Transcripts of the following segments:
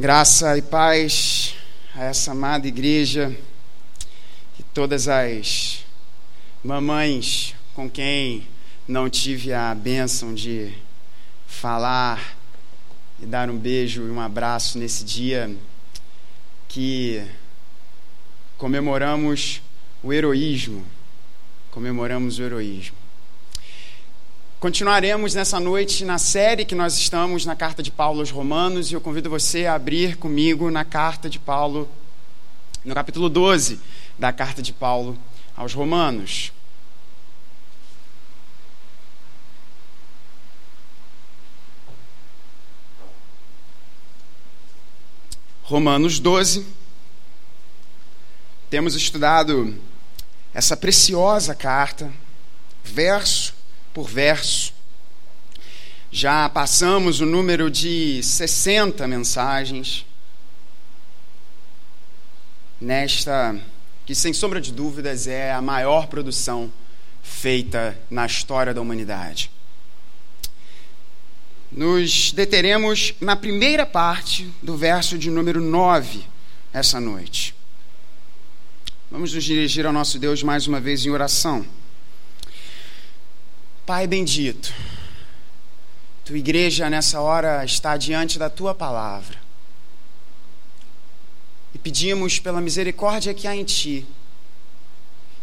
Graça e paz a essa amada igreja e todas as mamães com quem não tive a bênção de falar e dar um beijo e um abraço nesse dia que comemoramos o heroísmo. Comemoramos o heroísmo. Continuaremos nessa noite na série que nós estamos na carta de Paulo aos Romanos e eu convido você a abrir comigo na carta de Paulo, no capítulo 12 da carta de Paulo aos Romanos. Romanos 12. Temos estudado essa preciosa carta, verso por verso. Já passamos o número de 60 mensagens nesta que sem sombra de dúvidas é a maior produção feita na história da humanidade. Nos deteremos na primeira parte do verso de número 9 essa noite. Vamos nos dirigir ao nosso Deus mais uma vez em oração. Pai bendito, tua igreja nessa hora está diante da tua palavra. E pedimos pela misericórdia que há em ti,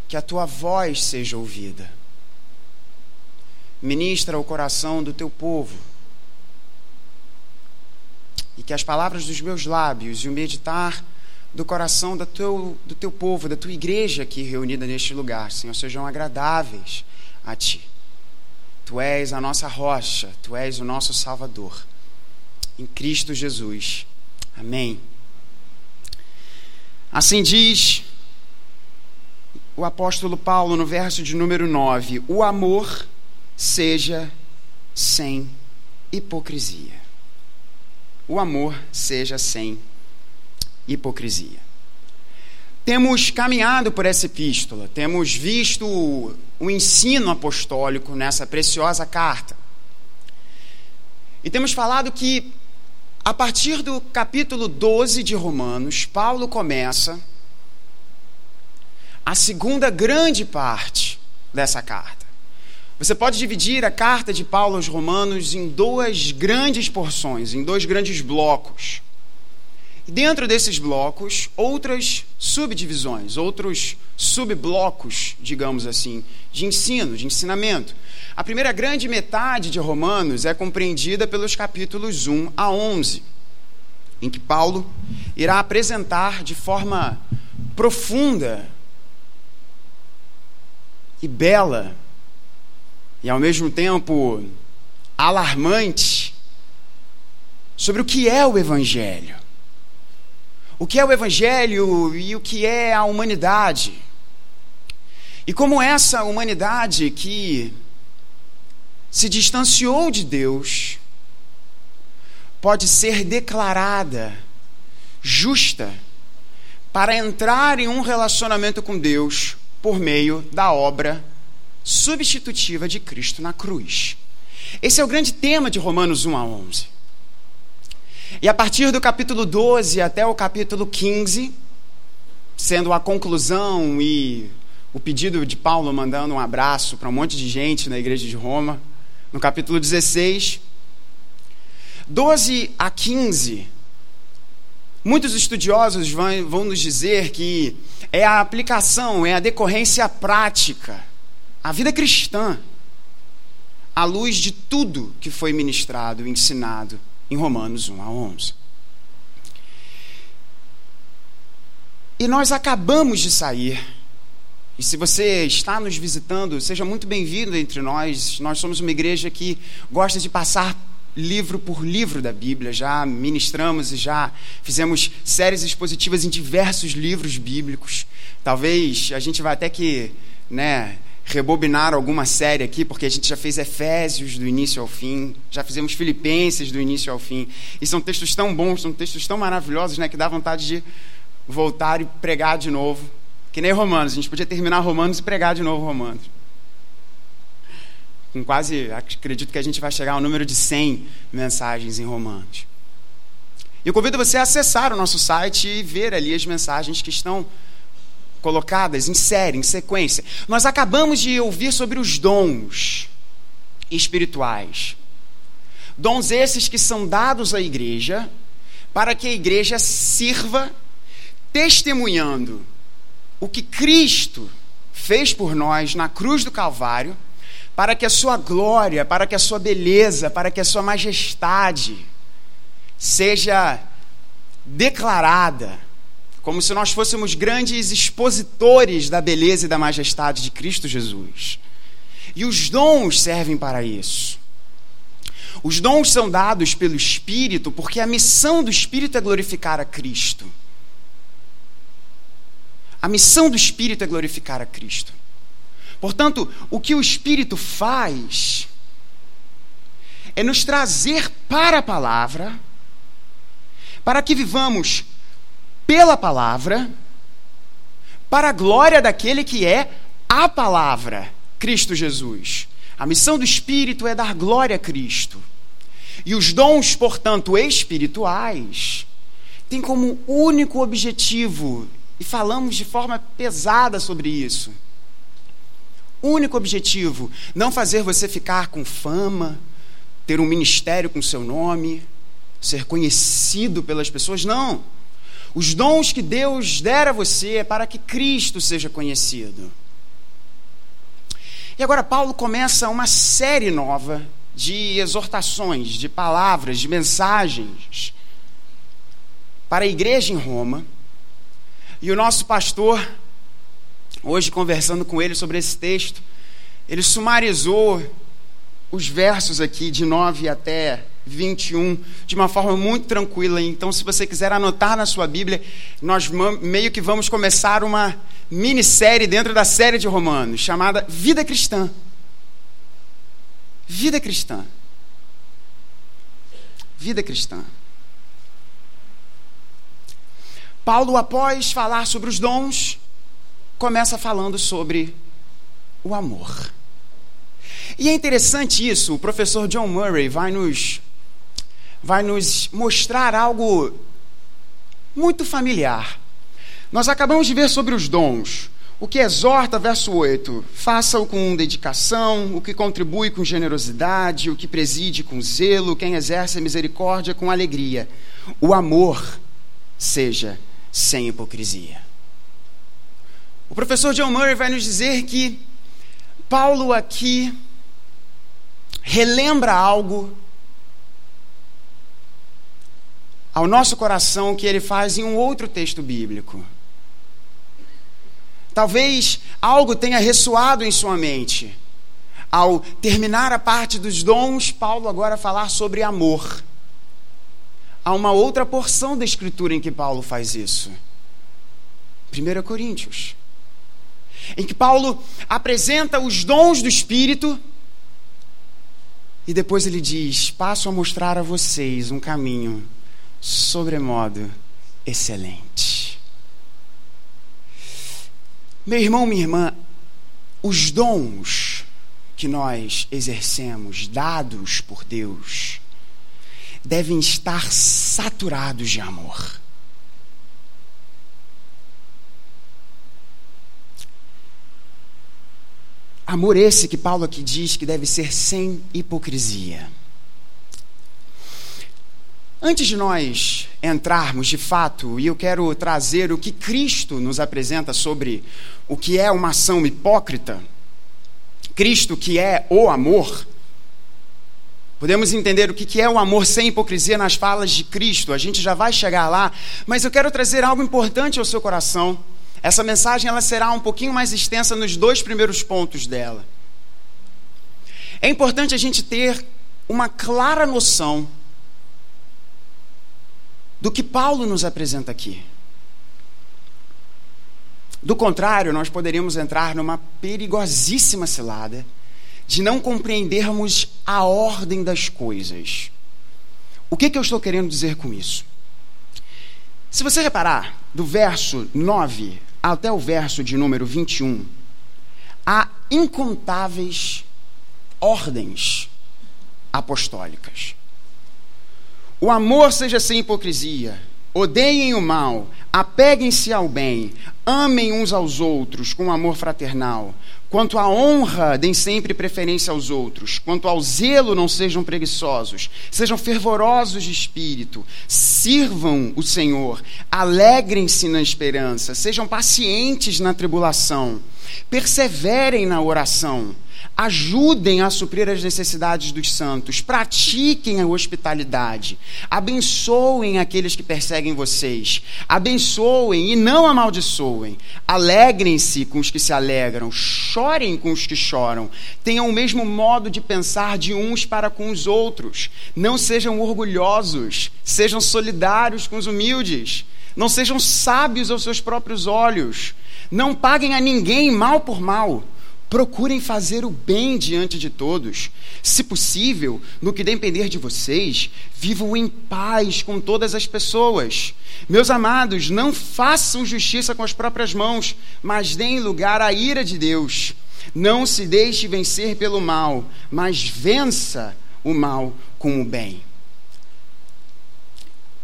que a tua voz seja ouvida. Ministra o coração do teu povo. E que as palavras dos meus lábios e o meditar do coração do teu, do teu povo, da tua igreja aqui reunida neste lugar, Senhor, sejam agradáveis a ti. Tu és a nossa rocha, tu és o nosso Salvador. Em Cristo Jesus. Amém. Assim diz o apóstolo Paulo no verso de número 9: O amor seja sem hipocrisia. O amor seja sem hipocrisia. Temos caminhado por essa epístola, temos visto o ensino apostólico nessa preciosa carta. E temos falado que, a partir do capítulo 12 de Romanos, Paulo começa a segunda grande parte dessa carta. Você pode dividir a carta de Paulo aos Romanos em duas grandes porções, em dois grandes blocos. E dentro desses blocos, outras subdivisões, outros subblocos, digamos assim, de ensino, de ensinamento. A primeira grande metade de Romanos é compreendida pelos capítulos 1 a 11, em que Paulo irá apresentar de forma profunda e bela, e ao mesmo tempo alarmante, sobre o que é o Evangelho o que é o Evangelho e o que é a humanidade. E como essa humanidade que se distanciou de Deus pode ser declarada justa para entrar em um relacionamento com Deus por meio da obra substitutiva de Cristo na cruz. Esse é o grande tema de Romanos 1 a 11. E a partir do capítulo 12 até o capítulo 15, sendo a conclusão e o pedido de Paulo mandando um abraço para um monte de gente na igreja de Roma, no capítulo 16, 12 a 15, muitos estudiosos vão, nos dizer que é a aplicação, é a decorrência prática, a vida cristã, à luz de tudo que foi ministrado, ensinado em Romanos 1 a 11. E nós acabamos de sair. E se você está nos visitando, seja muito bem-vindo entre nós. Nós somos uma igreja que gosta de passar livro por livro da Bíblia. Já ministramos e já fizemos séries expositivas em diversos livros bíblicos. Talvez a gente vai até que, né, rebobinar alguma série aqui, porque a gente já fez Efésios do início ao fim, já fizemos Filipenses do início ao fim. E são textos tão bons, são textos tão maravilhosos, né, que dá vontade de voltar e pregar de novo. Que nem Romanos, a gente podia terminar Romanos e pregar de novo Romanos. Com quase, acredito que a gente vai chegar ao número de 100 mensagens em Romanos. Eu convido você a acessar o nosso site e ver ali as mensagens que estão colocadas em série, em sequência. Nós acabamos de ouvir sobre os dons espirituais. Dons esses que são dados à igreja para que a igreja sirva testemunhando o que Cristo fez por nós na cruz do Calvário, para que a sua glória, para que a sua beleza, para que a sua majestade seja declarada, como se nós fôssemos grandes expositores da beleza e da majestade de Cristo Jesus. E os dons servem para isso. Os dons são dados pelo Espírito porque a missão do Espírito é glorificar a Cristo. A missão do Espírito é glorificar a Cristo. Portanto, o que o Espírito faz é nos trazer para a palavra, para que vivamos pela palavra, para a glória daquele que é a palavra, Cristo Jesus. A missão do Espírito é dar glória a Cristo. E os dons, portanto, espirituais, têm como único objetivo e falamos de forma pesada sobre isso. Único objetivo: não fazer você ficar com fama, ter um ministério com seu nome, ser conhecido pelas pessoas. Não. Os dons que Deus der a você é para que Cristo seja conhecido. E agora Paulo começa uma série nova de exortações, de palavras, de mensagens para a igreja em Roma e o nosso pastor, hoje conversando com ele sobre esse texto, ele sumarizou os versos aqui de 9 até 21 de uma forma muito tranquila. Então, se você quiser anotar na sua Bíblia, nós meio que vamos começar uma minissérie dentro da série de Romanos, chamada Vida Cristã. Vida cristã. Vida cristã. Paulo, após falar sobre os dons, começa falando sobre o amor. E é interessante isso, o professor John Murray vai nos, vai nos mostrar algo muito familiar. Nós acabamos de ver sobre os dons. O que exorta, verso 8: faça-o com dedicação, o que contribui com generosidade, o que preside com zelo, quem exerce a misericórdia com alegria. O amor seja sem hipocrisia. O professor John Murray vai nos dizer que Paulo aqui relembra algo ao nosso coração que ele faz em um outro texto bíblico. Talvez algo tenha ressoado em sua mente. Ao terminar a parte dos dons, Paulo agora falar sobre amor há uma outra porção da Escritura em que Paulo faz isso. 1 Coríntios. Em que Paulo apresenta os dons do Espírito e depois ele diz: Passo a mostrar a vocês um caminho sobremodo excelente. Meu irmão, minha irmã, os dons que nós exercemos, dados por Deus, devem estar saturados de amor. Amor esse que Paulo aqui diz que deve ser sem hipocrisia. Antes de nós entrarmos de fato, e eu quero trazer o que Cristo nos apresenta sobre o que é uma ação hipócrita, Cristo que é o amor, Podemos entender o que é o amor sem hipocrisia nas falas de Cristo, a gente já vai chegar lá, mas eu quero trazer algo importante ao seu coração. Essa mensagem ela será um pouquinho mais extensa nos dois primeiros pontos dela. É importante a gente ter uma clara noção do que Paulo nos apresenta aqui. Do contrário, nós poderíamos entrar numa perigosíssima cilada de não compreendermos a ordem das coisas. O que, que eu estou querendo dizer com isso? Se você reparar, do verso 9 até o verso de número 21, há incontáveis ordens apostólicas. O amor seja sem hipocrisia. Odeiem o mal, apeguem-se ao bem, amem uns aos outros com amor fraternal. Quanto à honra, deem sempre preferência aos outros. Quanto ao zelo, não sejam preguiçosos. Sejam fervorosos de espírito. Sirvam o Senhor. Alegrem-se na esperança. Sejam pacientes na tribulação. Perseverem na oração ajudem a suprir as necessidades dos santos, pratiquem a hospitalidade, abençoem aqueles que perseguem vocês, abençoem e não amaldiçoem, alegrem-se com os que se alegram, chorem com os que choram, tenham o mesmo modo de pensar de uns para com os outros, não sejam orgulhosos, sejam solidários com os humildes, não sejam sábios aos seus próprios olhos, não paguem a ninguém mal por mal Procurem fazer o bem diante de todos. Se possível, no que depender de vocês, vivam em paz com todas as pessoas. Meus amados, não façam justiça com as próprias mãos, mas deem lugar à ira de Deus. Não se deixe vencer pelo mal, mas vença o mal com o bem.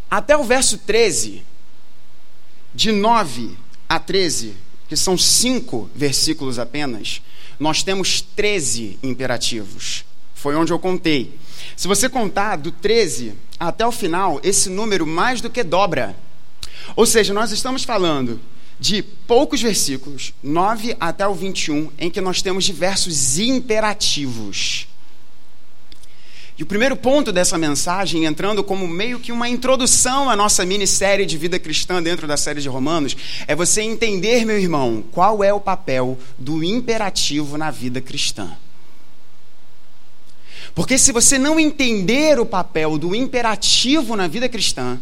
Até o verso 13, de 9 a 13, que são cinco versículos apenas, nós temos 13 imperativos. Foi onde eu contei. Se você contar do 13 até o final, esse número mais do que dobra. Ou seja, nós estamos falando de poucos versículos, 9 até o 21, em que nós temos diversos imperativos. E o primeiro ponto dessa mensagem, entrando como meio que uma introdução à nossa minissérie de vida cristã dentro da série de Romanos, é você entender, meu irmão, qual é o papel do imperativo na vida cristã. Porque se você não entender o papel do imperativo na vida cristã,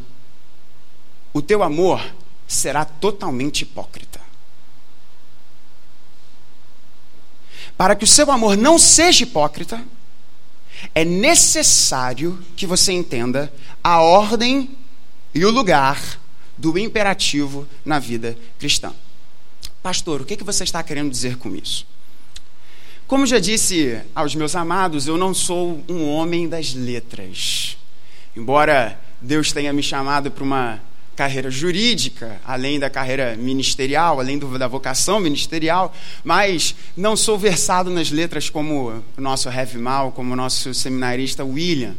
o teu amor será totalmente hipócrita. Para que o seu amor não seja hipócrita, é necessário que você entenda a ordem e o lugar do imperativo na vida cristã. Pastor, o que, você está querendo dizer com isso? Como já disse aos meus amados, eu não sou um homem das letras. Embora Deus tenha me chamado para uma carreira jurídica, além da carreira ministerial, além do, da vocação ministerial, mas não sou versado nas letras como o nosso Heavy Mal, como o nosso seminarista William.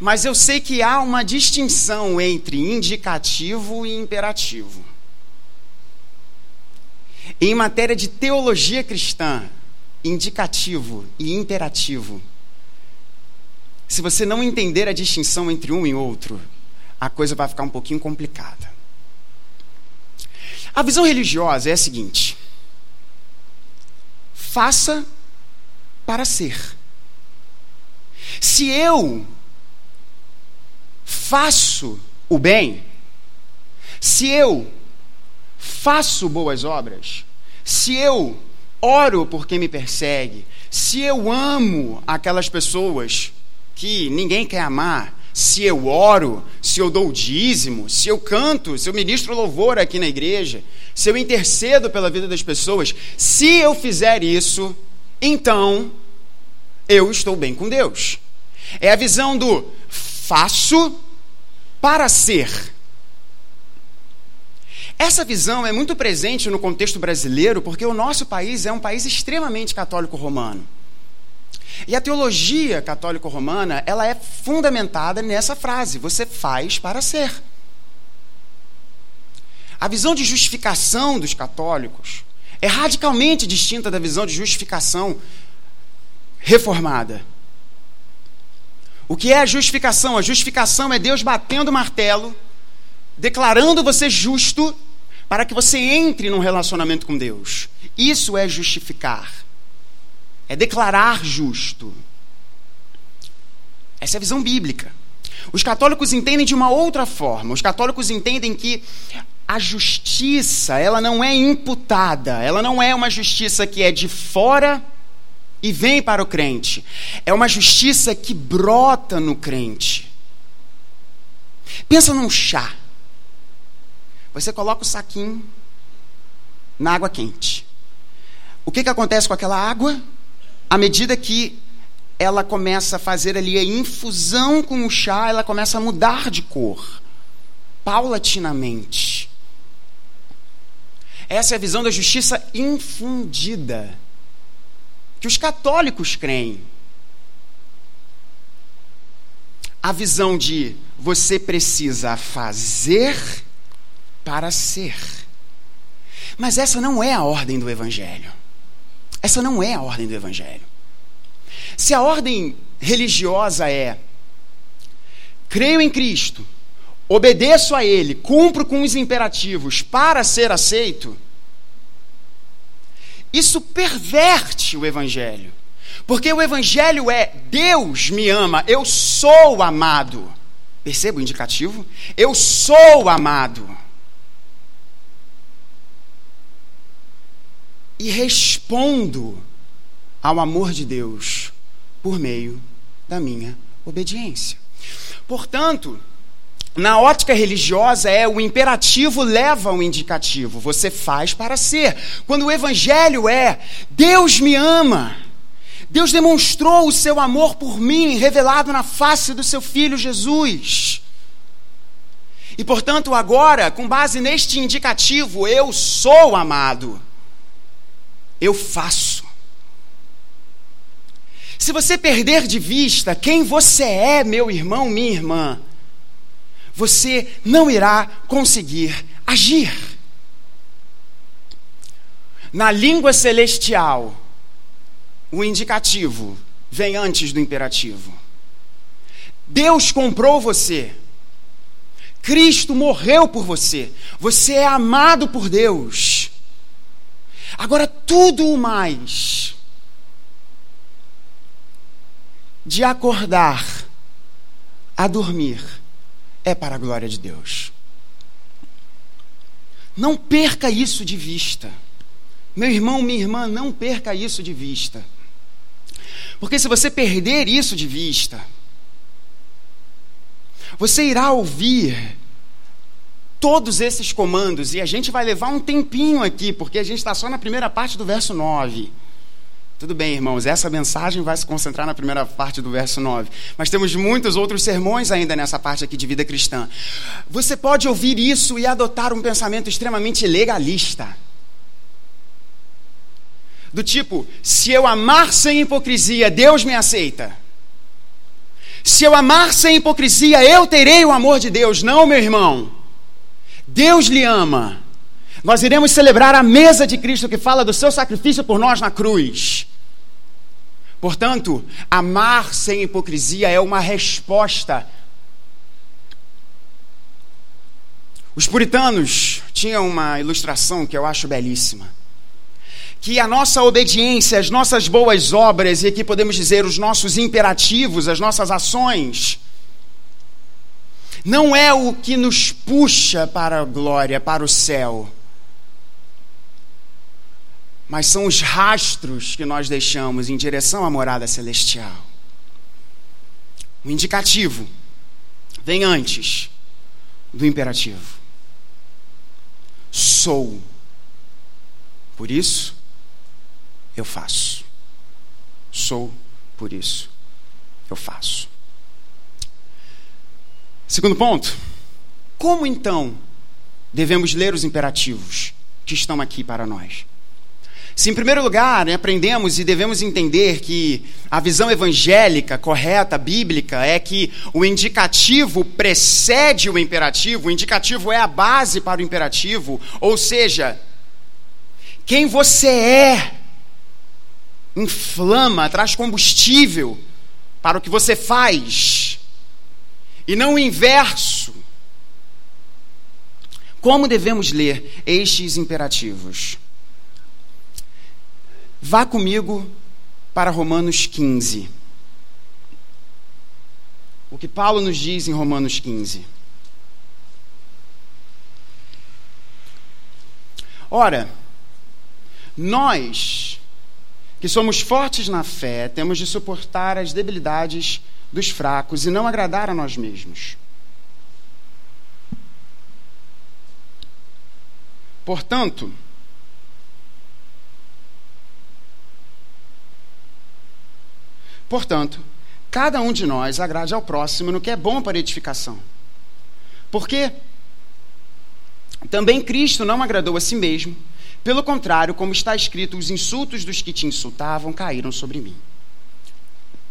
Mas eu sei que há uma distinção entre indicativo e imperativo. Em matéria de teologia cristã, indicativo e imperativo, se você não entender a distinção entre um e outro, a coisa vai ficar um pouquinho complicada. A visão religiosa é a seguinte: faça para ser. Se eu faço o bem, se eu faço boas obras, se eu oro por quem me persegue, se eu amo aquelas pessoas que ninguém quer amar, se eu oro, se eu dou o dízimo, se eu canto, se eu ministro louvor aqui na igreja, se eu intercedo pela vida das pessoas, se eu fizer isso, então eu estou bem com Deus. É a visão do faço para ser. Essa visão é muito presente no contexto brasileiro porque o nosso país é um país extremamente católico romano. E a teologia católico-romana, ela é fundamentada nessa frase: você faz para ser. A visão de justificação dos católicos é radicalmente distinta da visão de justificação reformada. O que é a justificação? A justificação é Deus batendo o martelo, declarando você justo, para que você entre num relacionamento com Deus. Isso é justificar é declarar justo. Essa é a visão bíblica. Os católicos entendem de uma outra forma. Os católicos entendem que a justiça, ela não é imputada, ela não é uma justiça que é de fora e vem para o crente. É uma justiça que brota no crente. Pensa num chá. Você coloca o saquinho na água quente. O que, que acontece com aquela água? À medida que ela começa a fazer ali a infusão com o chá, ela começa a mudar de cor, paulatinamente. Essa é a visão da justiça infundida, que os católicos creem. A visão de você precisa fazer para ser. Mas essa não é a ordem do Evangelho. Essa não é a ordem do Evangelho. Se a ordem religiosa é creio em Cristo, obedeço a Ele, cumpro com os imperativos para ser aceito, isso perverte o Evangelho. Porque o Evangelho é Deus me ama, eu sou amado. Perceba o indicativo? Eu sou amado. E respondo ao amor de Deus por meio da minha obediência. Portanto, na ótica religiosa é o imperativo leva ao indicativo. Você faz para ser. Quando o evangelho é Deus me ama. Deus demonstrou o seu amor por mim, revelado na face do seu filho Jesus. E portanto, agora, com base neste indicativo, eu sou amado. Eu faço. Se você perder de vista quem você é, meu irmão, minha irmã, você não irá conseguir agir. Na língua celestial, o indicativo vem antes do imperativo. Deus comprou você. Cristo morreu por você. Você é amado por Deus. Agora, tudo mais de acordar a dormir é para a glória de Deus. Não perca isso de vista. Meu irmão, minha irmã, não perca isso de vista. Porque se você perder isso de vista, você irá ouvir todos esses comandos, e a gente vai levar um tempinho aqui, porque a gente está só na primeira parte do verso 9. Tudo bem, irmãos, essa mensagem vai se concentrar na primeira parte do verso 9. Mas temos muitos outros sermões ainda nessa parte aqui de vida cristã. Você pode ouvir isso e adotar um pensamento extremamente legalista. Do tipo, se eu amar sem hipocrisia, Deus me aceita. Se eu amar sem hipocrisia, eu terei o amor de Deus. Não, meu irmão. Deus lhe ama. Nós iremos celebrar a mesa de Cristo que fala do seu sacrifício por nós na cruz. Portanto, amar sem hipocrisia é uma resposta. Os puritanos tinham uma ilustração que eu acho belíssima. Que a nossa obediência, as nossas boas obras, e aqui podemos dizer os nossos imperativos, as nossas ações, não é o que nos puxa para a glória, para o céu mas são os rastros que nós deixamos em direção à morada celestial. O indicativo vem antes do imperativo. Sou. Por isso, eu faço. Sou, por isso, eu faço. Segundo ponto, como então devemos ler os imperativos que estão aqui para nós? Se, em primeiro lugar, né, aprendemos e devemos entender que a visão evangélica correta, bíblica, é que o indicativo precede o imperativo, o indicativo é a base para o imperativo, ou seja, quem você é inflama, traz combustível para o que você faz, e não o inverso. Como devemos ler estes imperativos? Vá comigo para Romanos 15. O que Paulo nos diz em Romanos 15. Ora, nós que somos fortes na fé, temos de suportar as debilidades dos fracos e não agradar a nós mesmos. Portanto, Portanto, cada um de nós agrade ao próximo no que é bom para edificação. Porque também Cristo não agradou a si mesmo, pelo contrário, como está escrito, os insultos dos que te insultavam caíram sobre mim.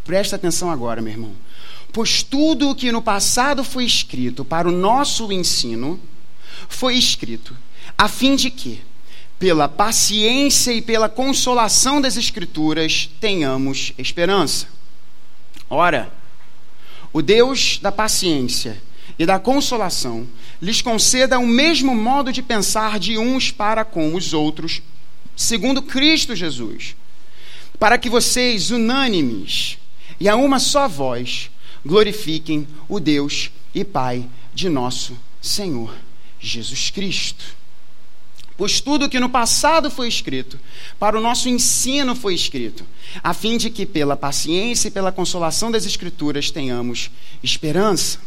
Presta atenção agora, meu irmão. Pois tudo o que no passado foi escrito para o nosso ensino, foi escrito a fim de que, pela paciência e pela consolação das Escrituras, tenhamos esperança. Ora, o Deus da paciência e da consolação lhes conceda o mesmo modo de pensar de uns para com os outros, segundo Cristo Jesus, para que vocês, unânimes e a uma só voz, glorifiquem o Deus e Pai de nosso Senhor Jesus Cristo. Pois tudo que no passado foi escrito, para o nosso ensino foi escrito, a fim de que, pela paciência e pela consolação das Escrituras, tenhamos esperança.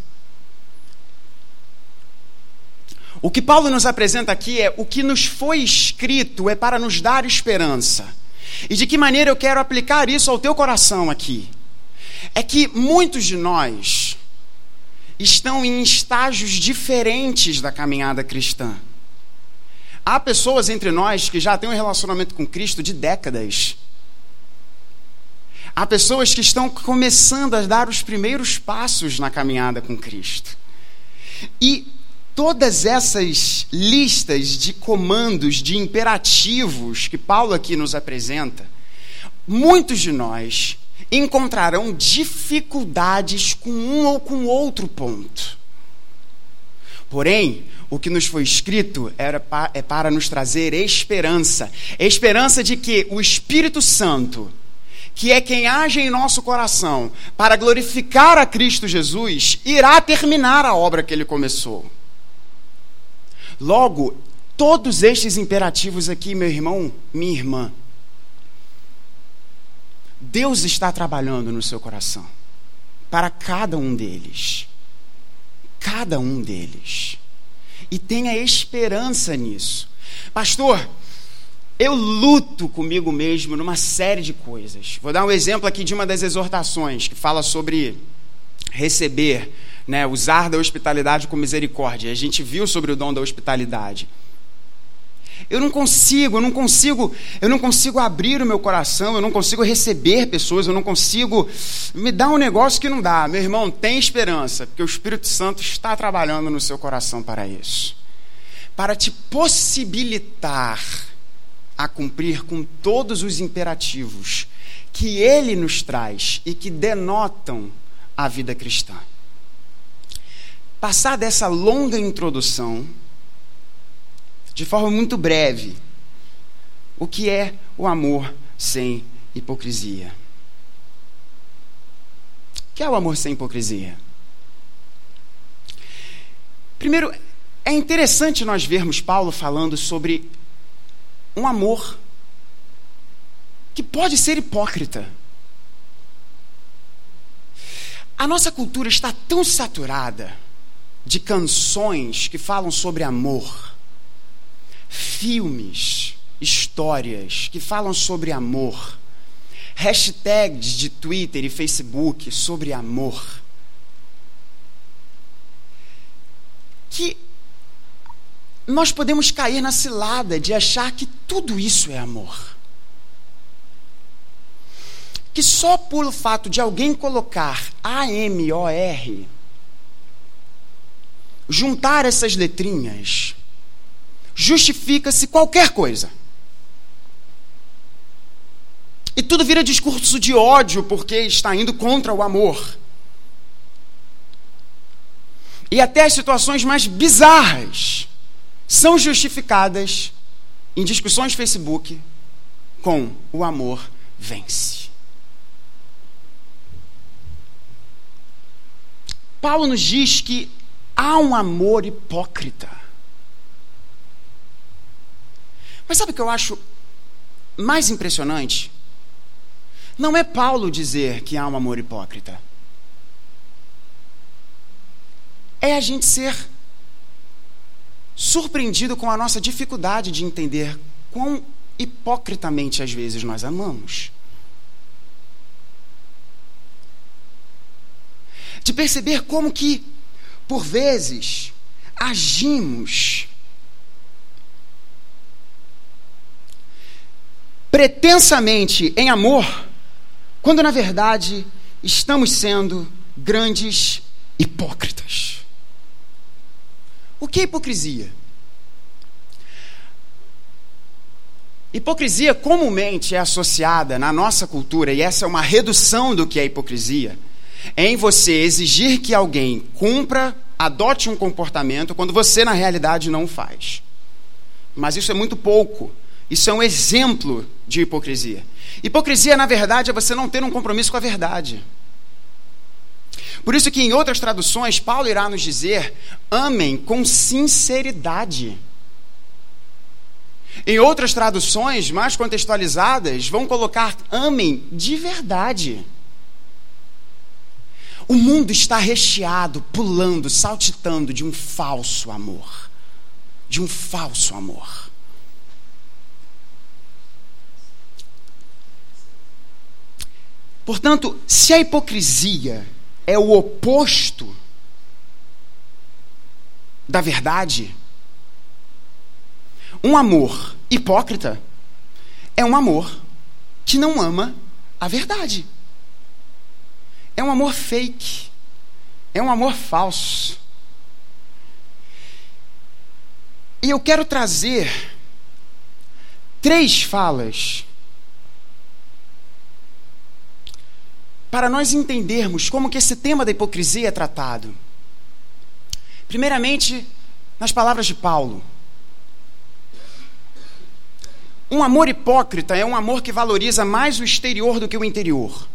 O que Paulo nos apresenta aqui é o que nos foi escrito é para nos dar esperança. E de que maneira eu quero aplicar isso ao teu coração aqui? É que muitos de nós estão em estágios diferentes da caminhada cristã. Há pessoas entre nós que já têm um relacionamento com Cristo de décadas. Há pessoas que estão começando a dar os primeiros passos na caminhada com Cristo. E todas essas listas de comandos, de imperativos que Paulo aqui nos apresenta, muitos de nós encontrarão dificuldades com um ou com outro ponto. Porém, o que nos foi escrito era é para nos trazer esperança esperança de que o Espírito Santo, que é quem age em nosso coração para glorificar a Cristo Jesus, irá terminar a obra que ele começou. Logo, todos estes imperativos aqui, meu irmão, minha irmã, Deus está trabalhando no seu coração para cada um deles cada um deles. E tenha esperança nisso. Pastor, eu luto comigo mesmo numa série de coisas. Vou dar um exemplo aqui de uma das exortações que fala sobre receber, né, usar da hospitalidade com misericórdia. A gente viu sobre o dom da hospitalidade. Eu não consigo, eu não consigo, eu não consigo abrir o meu coração, eu não consigo receber pessoas, eu não consigo me dar um negócio que não dá. Meu irmão, tem esperança, porque o Espírito Santo está trabalhando no seu coração para isso. Para te possibilitar a cumprir com todos os imperativos que ele nos traz e que denotam a vida cristã. Passar dessa longa introdução, de forma muito breve, o que é o amor sem hipocrisia. O que é o amor sem hipocrisia? Primeiro, é interessante nós vermos Paulo falando sobre um amor que pode ser hipócrita. A nossa cultura está tão saturada de canções que falam sobre amor. Filmes, histórias que falam sobre amor, hashtags de Twitter e Facebook sobre amor, que nós podemos cair na cilada de achar que tudo isso é amor. Que só por fato de alguém colocar A-M-O-R, juntar essas letrinhas, justifica-se qualquer coisa. E tudo vira discurso de ódio porque está indo contra o amor. E até as situações mais bizarras são justificadas em discussões Facebook com o amor vence. Paulo nos diz que há um amor hipócrita. Mas sabe o que eu acho mais impressionante? Não é Paulo dizer que há um amor hipócrita. É a gente ser surpreendido com a nossa dificuldade de entender quão hipocritamente às vezes nós amamos. perceber como que, por vezes, agimos pretensamente em amor, quando na verdade estamos sendo grandes hipócritas. O que é hipocrisia? Hipocrisia comumente é associada na nossa cultura, e essa é uma redução do que é hipocrisia, em você exigir que alguém cumpra, adote um comportamento quando você na realidade não faz. Mas isso é muito pouco. Isso é um exemplo de hipocrisia. Hipocrisia, na verdade, é você não ter um compromisso com a verdade. Por isso que em outras traduções, Paulo irá nos dizer: amem com sinceridade. Em outras traduções, mais contextualizadas, vão colocar amem de verdade. O mundo está recheado, pulando, saltitando de um falso amor. De um falso amor. Portanto, se a hipocrisia é o oposto da verdade, um amor hipócrita é um amor que não ama a verdade. É um amor fake. É um amor falso. E eu quero trazer três falas para nós entendermos como que esse tema da hipocrisia é tratado. Primeiramente, nas palavras de Paulo. Um amor hipócrita é um amor que valoriza mais o exterior do que o interior.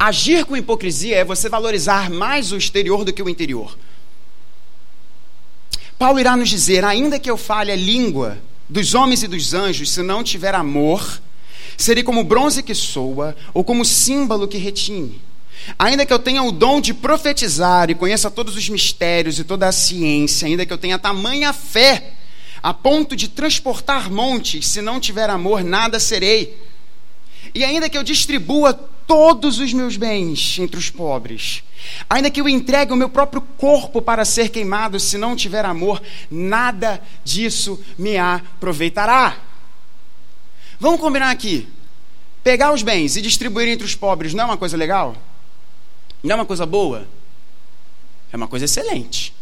Agir com hipocrisia é você valorizar mais o exterior do que o interior. Paulo irá nos dizer: ainda que eu fale a língua dos homens e dos anjos, se não tiver amor, serei como bronze que soa ou como símbolo que retine. Ainda que eu tenha o dom de profetizar e conheça todos os mistérios e toda a ciência, ainda que eu tenha tamanha fé a ponto de transportar montes, se não tiver amor, nada serei. E ainda que eu distribua todos os meus bens entre os pobres, ainda que eu entregue o meu próprio corpo para ser queimado, se não tiver amor, nada disso me aproveitará. Vamos combinar aqui. Pegar os bens e distribuir entre os pobres não é uma coisa legal? Não é uma coisa boa? É uma coisa excelente.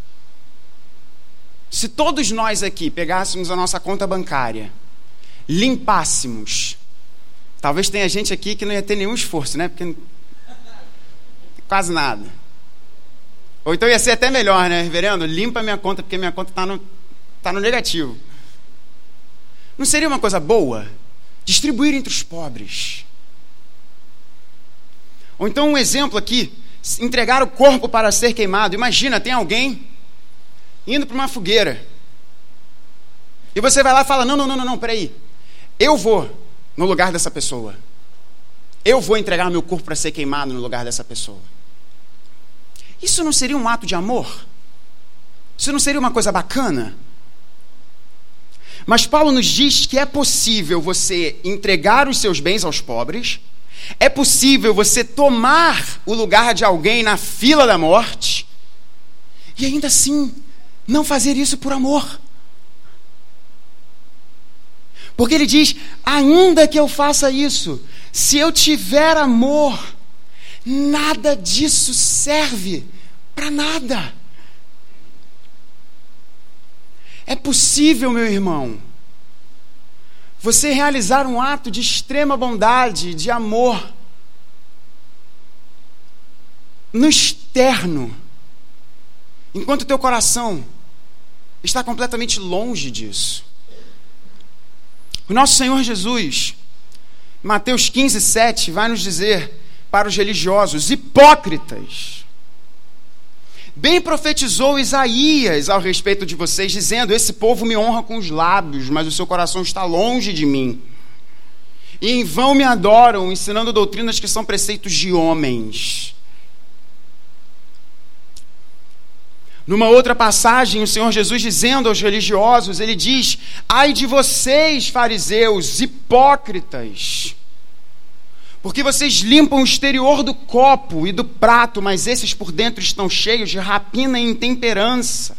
Se todos nós aqui pegássemos a nossa conta bancária, limpássemos, talvez tenha gente aqui que não ia ter nenhum esforço, né? Porque quase nada. Ou então ia ser até melhor, né, reverendo? Limpa minha conta, porque minha conta está no, tá no negativo. Não seria uma coisa boa? Distribuir entre os pobres. Ou então um exemplo aqui: entregar o corpo para ser queimado. Imagina, tem alguém indo para uma fogueira. E você vai lá e fala: não, não, não, não, não, peraí. Eu vou no lugar dessa pessoa. Eu vou entregar meu corpo para ser queimado no lugar dessa pessoa. Isso não seria um ato de amor? Isso não seria uma coisa bacana? Mas Paulo nos diz que é possível você entregar os seus bens aos pobres, é possível você tomar o lugar de alguém na fila da morte, e ainda assim não fazer isso por amor. Porque ele diz: ainda que eu faça isso, se eu tiver amor, nada disso serve para nada. É possível, meu irmão, você realizar um ato de extrema bondade, de amor, no externo, enquanto o teu coração está completamente longe disso. O nosso Senhor Jesus, Mateus 15, 7, vai nos dizer para os religiosos, hipócritas. Bem profetizou Isaías ao respeito de vocês, dizendo: Esse povo me honra com os lábios, mas o seu coração está longe de mim. E em vão me adoram, ensinando doutrinas que são preceitos de homens. Numa outra passagem, o Senhor Jesus dizendo aos religiosos, ele diz: Ai de vocês, fariseus, hipócritas, Porque vocês limpam o exterior do copo e do prato, mas esses por dentro estão cheios de rapina e intemperança.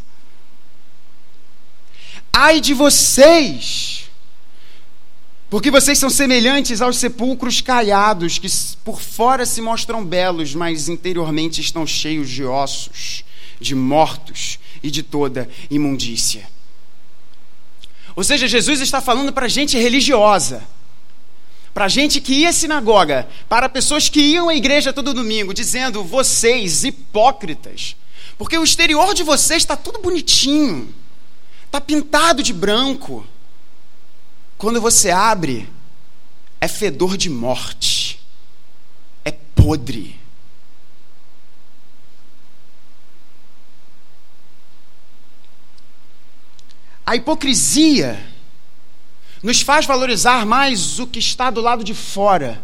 Ai de vocês! Porque vocês são semelhantes aos sepulcros caiados, que por fora se mostram belos, mas interiormente estão cheios de ossos, de mortos e de toda imundícia. Ou seja, Jesus está falando para gente religiosa, para gente que ia à sinagoga, para pessoas que iam à igreja todo domingo, dizendo: vocês, hipócritas, porque o exterior de vocês está tudo bonitinho, está pintado de branco quando você abre, é fedor de morte, é podre. A hipocrisia nos faz valorizar mais o que está do lado de fora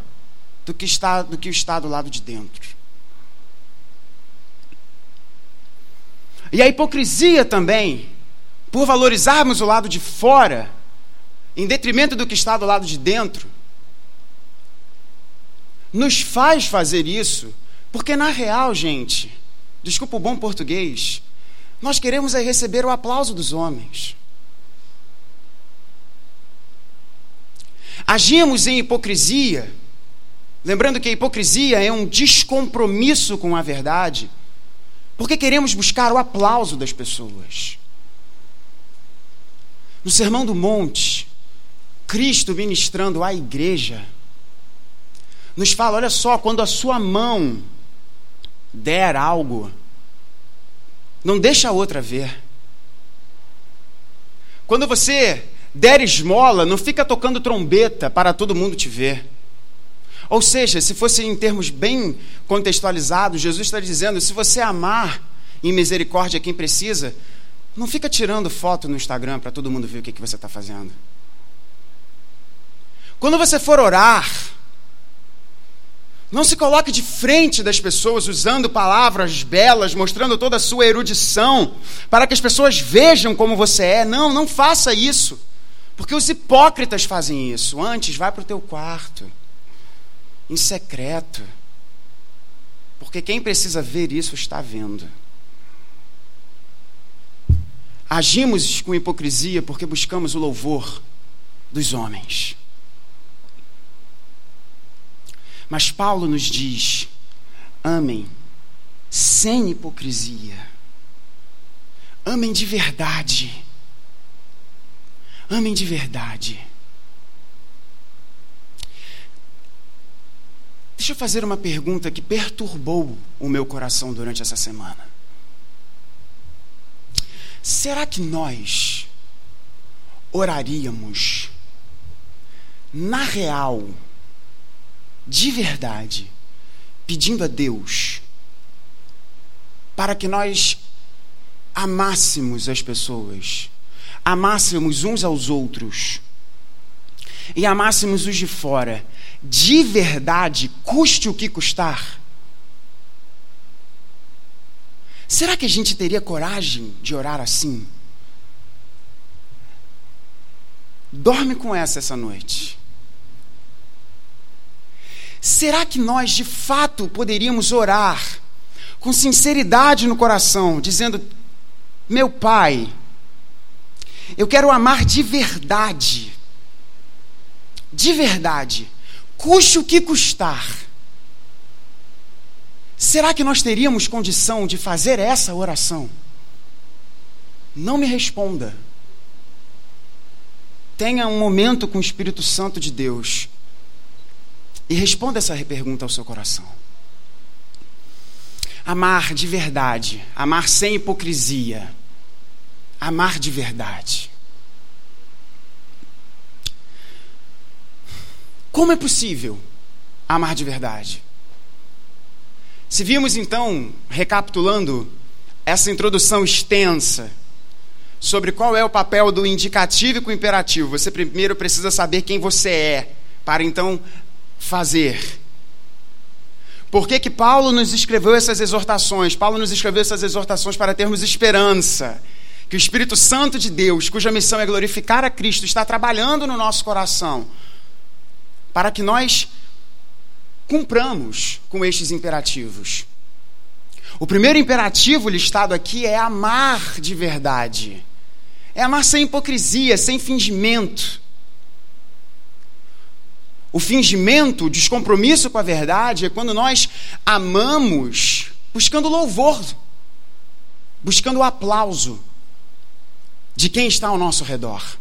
do que está do que está do lado de dentro. E a hipocrisia também, por valorizarmos o lado de fora, em detrimento do que está do lado de dentro, nos faz fazer isso, porque na real, gente, desculpa o bom português, nós queremos é receber o aplauso dos homens. Agimos em hipocrisia, lembrando que a hipocrisia é um descompromisso com a verdade, porque queremos buscar o aplauso das pessoas. No Sermão do Monte, Cristo ministrando à igreja, nos fala: olha só, quando a sua mão der algo, não deixa a outra ver. Quando você der esmola, não fica tocando trombeta para todo mundo te ver. Ou seja, se fosse em termos bem contextualizados, Jesus está dizendo: se você amar em misericórdia quem precisa, não fica tirando foto no Instagram para todo mundo ver o que, que você está fazendo. Quando você for orar, não se coloque de frente das pessoas usando palavras belas, mostrando toda a sua erudição, para que as pessoas vejam como você é. Não, não faça isso. Porque os hipócritas fazem isso. Antes, vai para o teu quarto, em secreto. Porque quem precisa ver isso está vendo. Agimos com hipocrisia porque buscamos o louvor dos homens. Mas Paulo nos diz: amem sem hipocrisia, amem de verdade, amem de verdade. Deixa eu fazer uma pergunta que perturbou o meu coração durante essa semana. Será que nós oraríamos na real? de verdade, pedindo a Deus para que nós amássemos as pessoas, amássemos uns aos outros e amássemos os de fora, de verdade, custe o que custar. Será que a gente teria coragem de orar assim? Dorme com essa essa noite. Será que nós de fato poderíamos orar com sinceridade no coração, dizendo: Meu Pai, eu quero amar de verdade, de verdade, custe o que custar. Será que nós teríamos condição de fazer essa oração? Não me responda. Tenha um momento com o Espírito Santo de Deus e responda essa pergunta ao seu coração. Amar de verdade, amar sem hipocrisia, amar de verdade. Como é possível amar de verdade? Se vimos então, recapitulando essa introdução extensa sobre qual é o papel do indicativo e com o imperativo, você primeiro precisa saber quem você é, para então fazer. Por que, que Paulo nos escreveu essas exortações? Paulo nos escreveu essas exortações para termos esperança. Que o Espírito Santo de Deus, cuja missão é glorificar a Cristo, está trabalhando no nosso coração para que nós cumpramos com estes imperativos. O primeiro imperativo listado aqui é amar de verdade. É amar sem hipocrisia, sem fingimento. O fingimento, o descompromisso com a verdade é quando nós amamos buscando louvor, buscando o aplauso de quem está ao nosso redor.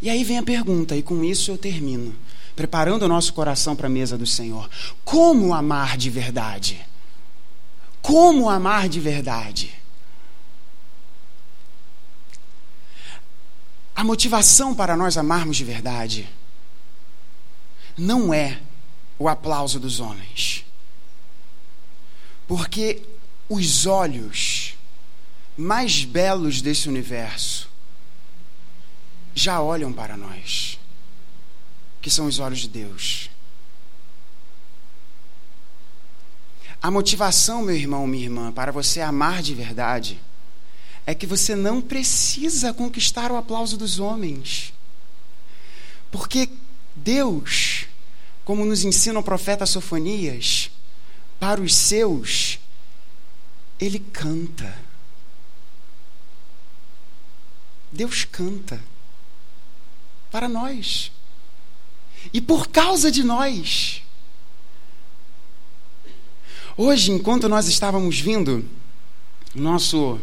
E aí vem a pergunta, e com isso eu termino, preparando o nosso coração para a mesa do Senhor. Como amar de verdade? Como amar de verdade? A motivação para nós amarmos de verdade não é o aplauso dos homens. Porque os olhos mais belos desse universo já olham para nós, que são os olhos de Deus. A motivação, meu irmão, minha irmã, para você amar de verdade é que você não precisa conquistar o aplauso dos homens. Porque Deus, como nos ensina o profeta Sofonias, para os seus, ele canta. Deus canta para nós. E por causa de nós. Hoje, enquanto nós estávamos vindo, o nosso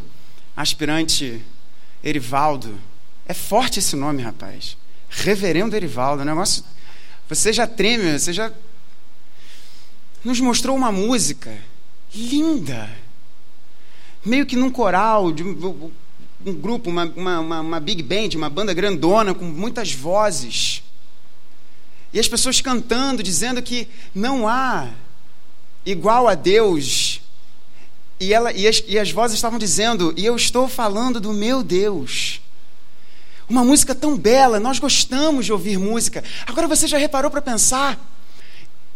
aspirante Erivaldo, é forte esse nome, rapaz. Reverendo Erivaldo, o negócio. Você já treme, você já. Nos mostrou uma música linda. Meio que num coral, de um, grupo, uma, uma, uma big band, uma banda grandona, com muitas vozes. E as pessoas cantando, dizendo que não há igual a Deus. E, ela, e, as, e as vozes estavam dizendo, e eu estou falando do meu Deus. Uma música tão bela, nós gostamos de ouvir música. Agora você já reparou para pensar?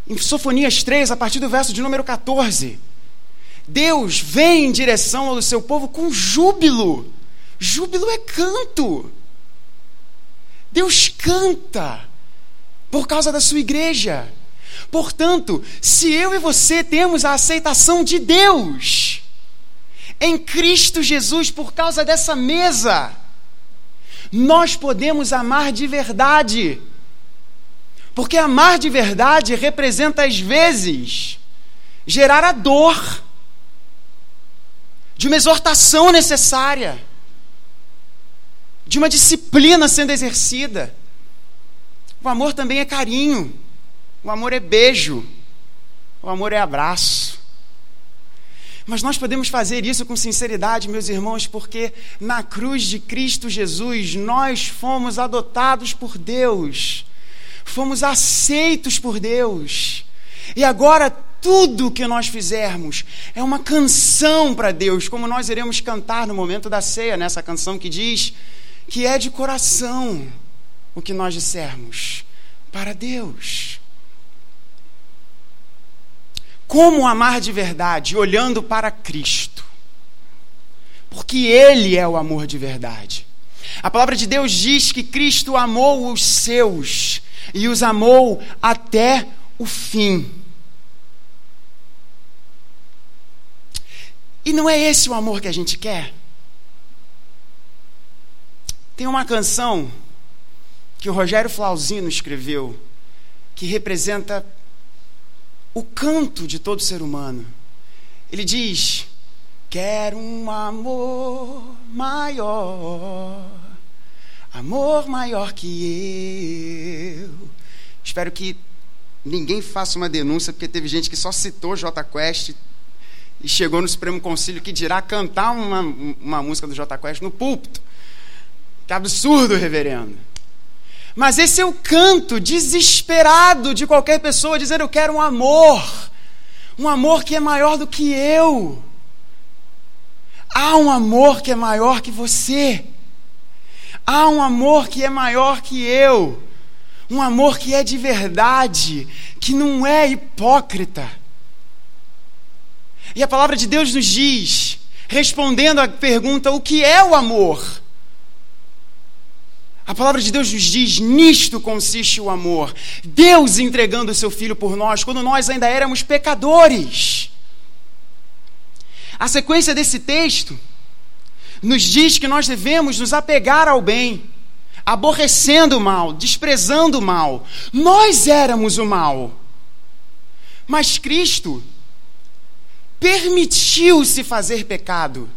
Em Sofonias 3, a partir do verso de número 14. Deus vem em direção ao seu povo com júbilo. Júbilo é canto. Deus canta por causa da sua igreja. Portanto, se eu e você temos a aceitação de Deus em Cristo Jesus por causa dessa mesa, nós podemos amar de verdade. Porque amar de verdade representa, às vezes, gerar a dor de uma exortação necessária, de uma disciplina sendo exercida. O amor também é carinho. O amor é beijo. O amor é abraço. Mas nós podemos fazer isso com sinceridade, meus irmãos, porque na cruz de Cristo Jesus nós fomos adotados por Deus, fomos aceitos por Deus. E agora tudo que nós fizermos é uma canção para Deus, como nós iremos cantar no momento da ceia, nessa canção que diz que é de coração o que nós dissermos para Deus. Como amar de verdade? Olhando para Cristo. Porque Ele é o amor de verdade. A palavra de Deus diz que Cristo amou os seus e os amou até o fim. E não é esse o amor que a gente quer? Tem uma canção que o Rogério Flauzino escreveu que representa o canto de todo ser humano. Ele diz: Quero um amor maior, amor maior que eu. Espero que ninguém faça uma denúncia, porque teve gente que só citou J Quest e chegou no Supremo Conselho que dirá cantar uma, uma música do J Quest no púlpito. Que absurdo, reverendo. Mas esse é o canto desesperado de qualquer pessoa dizer: Eu quero um amor, um amor que é maior do que eu. Há um amor que é maior que você. Há um amor que é maior que eu. Um amor que é de verdade, que não é hipócrita. E a palavra de Deus nos diz, respondendo à pergunta: o que é o amor? A palavra de Deus nos diz: nisto consiste o amor. Deus entregando o seu filho por nós, quando nós ainda éramos pecadores. A sequência desse texto nos diz que nós devemos nos apegar ao bem, aborrecendo o mal, desprezando o mal. Nós éramos o mal. Mas Cristo permitiu-se fazer pecado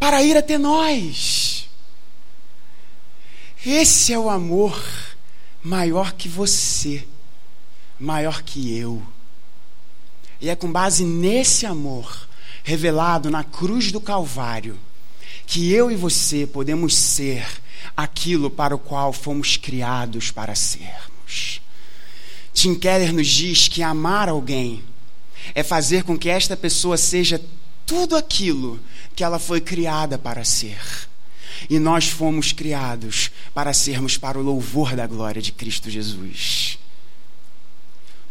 para ir até nós. Esse é o amor maior que você, maior que eu. E é com base nesse amor revelado na cruz do Calvário que eu e você podemos ser aquilo para o qual fomos criados para sermos. Tim Keller nos diz que amar alguém é fazer com que esta pessoa seja tudo aquilo que ela foi criada para ser. E nós fomos criados para sermos para o louvor da glória de Cristo Jesus.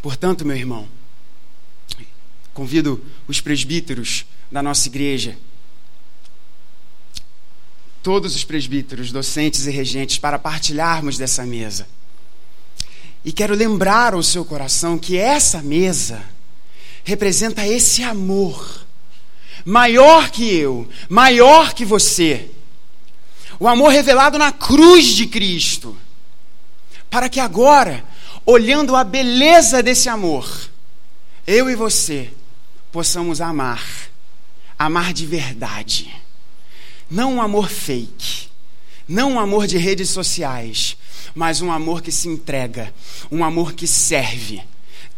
Portanto, meu irmão, convido os presbíteros da nossa igreja, todos os presbíteros, docentes e regentes, para partilharmos dessa mesa. E quero lembrar ao seu coração que essa mesa representa esse amor, maior que eu, maior que você. O amor revelado na cruz de Cristo. Para que agora, olhando a beleza desse amor, eu e você possamos amar, amar de verdade. Não um amor fake, não um amor de redes sociais, mas um amor que se entrega, um amor que serve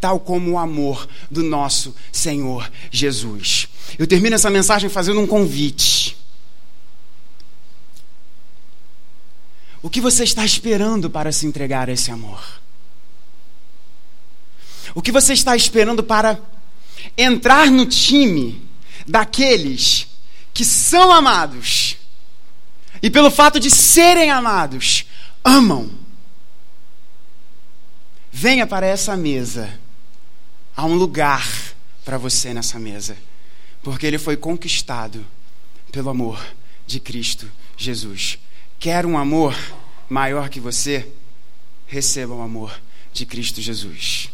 tal como o amor do nosso Senhor Jesus. Eu termino essa mensagem fazendo um convite. O que você está esperando para se entregar a esse amor? O que você está esperando para entrar no time daqueles que são amados e, pelo fato de serem amados, amam? Venha para essa mesa há um lugar para você nessa mesa, porque ele foi conquistado pelo amor de Cristo Jesus. Quer um amor maior que você? Receba o amor de Cristo Jesus.